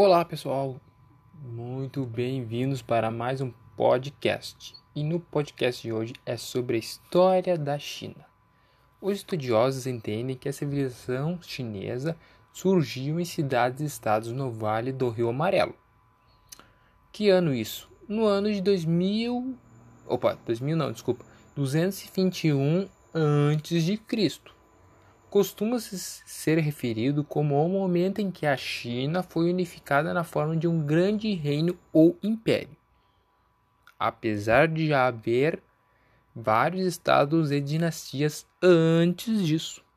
Olá pessoal, muito bem-vindos para mais um podcast. E no podcast de hoje é sobre a história da China. Os estudiosos entendem que a civilização chinesa surgiu em cidades e estados no Vale do Rio Amarelo. Que ano isso? No ano de 2000, opa, 2000 não, desculpa, 221 antes de Cristo costuma-se ser referido como o momento em que a China foi unificada na forma de um grande reino ou império. Apesar de já haver vários estados e dinastias antes disso.